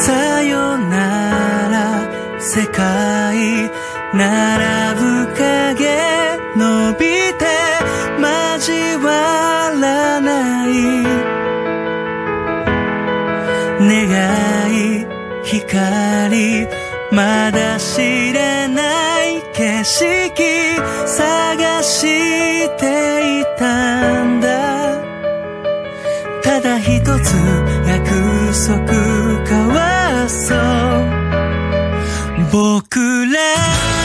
さよなら世界並ぶ影伸びて交わらない願い光まだ知れない景色探していたんだ。ただ一つ約束。そう。僕ら